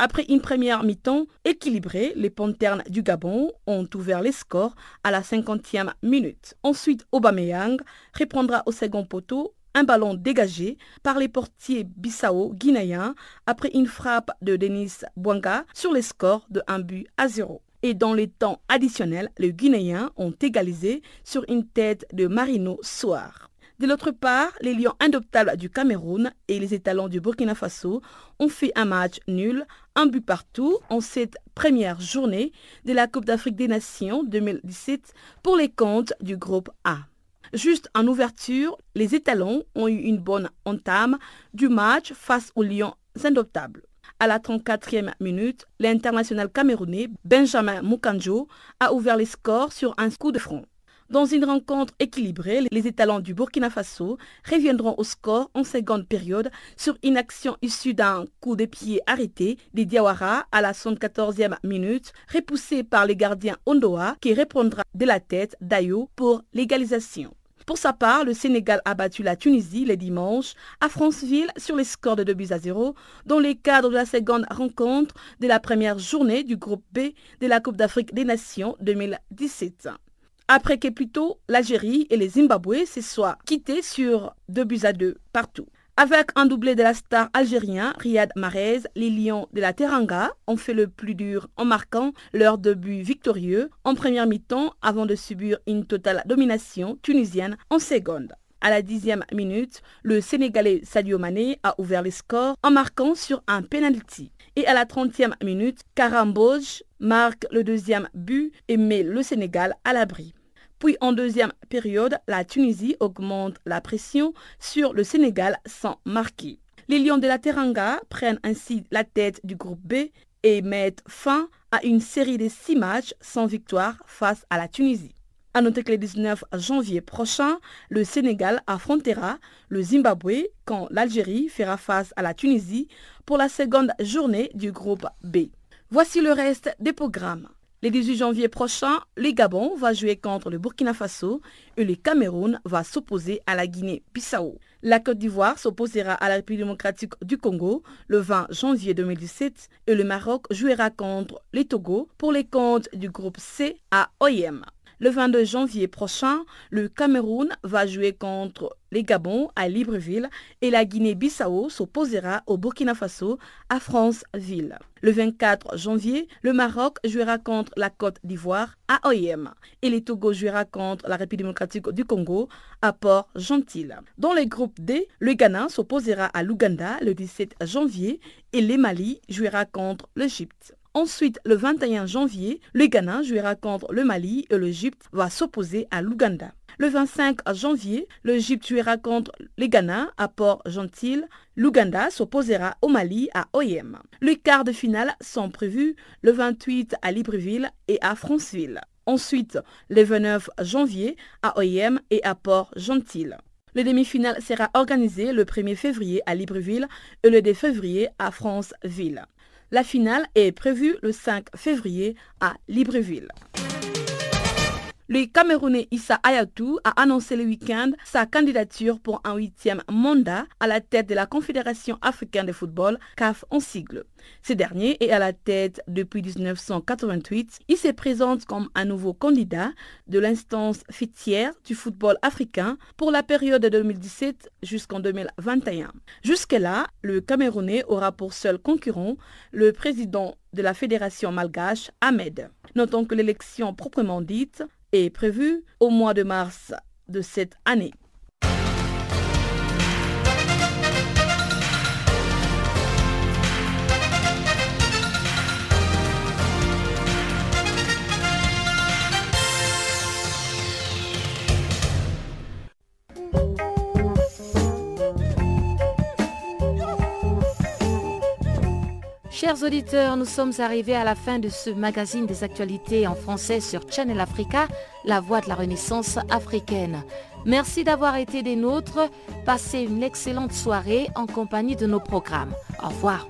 Après une première mi-temps équilibrée, les Panternes du Gabon ont ouvert les scores à la 50e minute. Ensuite, Aubameyang reprendra au second poteau un ballon dégagé par les portiers Bissau guinéens après une frappe de Denis Bouanga sur les scores de 1 but à 0. Et dans les temps additionnels, les Guinéens ont égalisé sur une tête de Marino Soar. De l'autre part, les Lions indoptables du Cameroun et les étalons du Burkina Faso ont fait un match nul, un but partout en cette première journée de la Coupe d'Afrique des Nations 2017 pour les comptes du groupe A. Juste en ouverture, les étalons ont eu une bonne entame du match face aux Lions indoptables. À la 34e minute, l'international camerounais Benjamin Mukanjo a ouvert les scores sur un coup de front. Dans une rencontre équilibrée, les étalons du Burkina Faso reviendront au score en seconde période sur une action issue d'un coup de pied arrêté des Diawara à la 74e minute, repoussé par les gardiens Ondoa qui répondra de la tête d'Ayo pour l'égalisation. Pour sa part, le Sénégal a battu la Tunisie les dimanches à Franceville sur les scores de 2 buts à 0 dans les cadres de la seconde rencontre de la première journée du groupe B de la Coupe d'Afrique des Nations 2017. Après que plutôt l'Algérie et les Zimbabwe se soient quittés sur 2 buts à 2 partout. Avec un doublé de la star algérien Riyad Mahrez, les Lions de la Teranga ont fait le plus dur en marquant leur debut victorieux en première mi-temps avant de subir une totale domination tunisienne en seconde. À la dixième minute, le Sénégalais Sadio Mané a ouvert les scores en marquant sur un penalty. Et à la 30e minute, Karamboj marque le deuxième but et met le Sénégal à l'abri. Puis en deuxième période, la Tunisie augmente la pression sur le Sénégal sans marquer. Les Lions de la Teranga prennent ainsi la tête du groupe B et mettent fin à une série de six matchs sans victoire face à la Tunisie. À noter que le 19 janvier prochain, le Sénégal affrontera le Zimbabwe quand l'Algérie fera face à la Tunisie pour la seconde journée du groupe B. Voici le reste des programmes. Le 18 janvier prochain, le Gabon va jouer contre le Burkina Faso et le Cameroun va s'opposer à la Guinée-Bissau. La Côte d'Ivoire s'opposera à la République démocratique du Congo le 20 janvier 2017 et le Maroc jouera contre les Togo pour les comptes du groupe C à OIM. Le 22 janvier prochain, le Cameroun va jouer contre les Gabons à Libreville et la Guinée-Bissau s'opposera au Burkina Faso à Franceville. Le 24 janvier, le Maroc jouera contre la Côte d'Ivoire à OIM et les Togo jouera contre la République démocratique du Congo à Port-Gentil. Dans le groupe D, le Ghana s'opposera à l'Ouganda le 17 janvier et le Mali jouera contre l'Égypte. Ensuite, le 21 janvier, le Ghana jouera contre le Mali et l'Égypte va s'opposer à l'Ouganda. Le 25 janvier, l'Égypte jouera contre le Ghana à Port-Gentil. L'Ouganda s'opposera au Mali à OIM. Les quarts de finale sont prévus le 28 à Libreville et à Franceville. Ensuite, le 29 janvier à OIM et à Port-Gentil. Le demi-finale sera organisé le 1er février à Libreville et le 2 février à Franceville. La finale est prévue le 5 février à Libreville. Le Camerounais Issa Ayatou a annoncé le week-end sa candidature pour un huitième mandat à la tête de la Confédération africaine de football, CAF en sigle. Ce dernier est à la tête depuis 1988. Il se présente comme un nouveau candidat de l'instance fêtière du football africain pour la période de 2017 jusqu'en 2021. Jusque-là, le Camerounais aura pour seul concurrent le président de la Fédération malgache, Ahmed. Notons que l'élection proprement dite est prévue au mois de mars de cette année. Chers auditeurs, nous sommes arrivés à la fin de ce magazine des actualités en français sur Channel Africa, la voix de la renaissance africaine. Merci d'avoir été des nôtres. Passez une excellente soirée en compagnie de nos programmes. Au revoir.